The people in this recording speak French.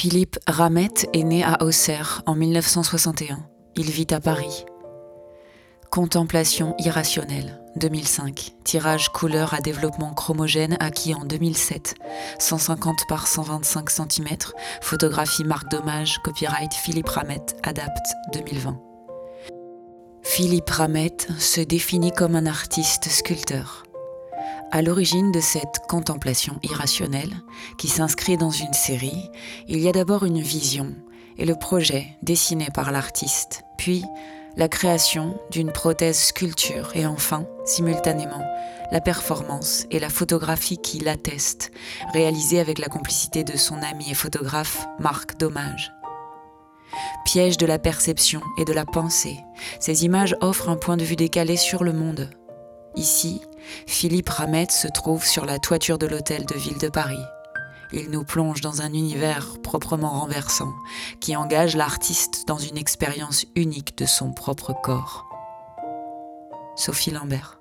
Philippe Ramette est né à Auxerre en 1961. Il vit à Paris. Contemplation irrationnelle, 2005. Tirage couleur à développement chromogène acquis en 2007. 150 par 125 cm. Photographie marque d'hommage, copyright Philippe Ramette, Adapt 2020. Philippe Ramette se définit comme un artiste sculpteur. À l'origine de cette contemplation irrationnelle, qui s'inscrit dans une série, il y a d'abord une vision et le projet dessiné par l'artiste, puis la création d'une prothèse sculpture et enfin, simultanément, la performance et la photographie qui l'attestent, réalisée avec la complicité de son ami et photographe Marc Dommage. Piège de la perception et de la pensée, ces images offrent un point de vue décalé sur le monde. Ici, Philippe Ramette se trouve sur la toiture de l'hôtel de ville de Paris. Il nous plonge dans un univers proprement renversant qui engage l'artiste dans une expérience unique de son propre corps. Sophie Lambert.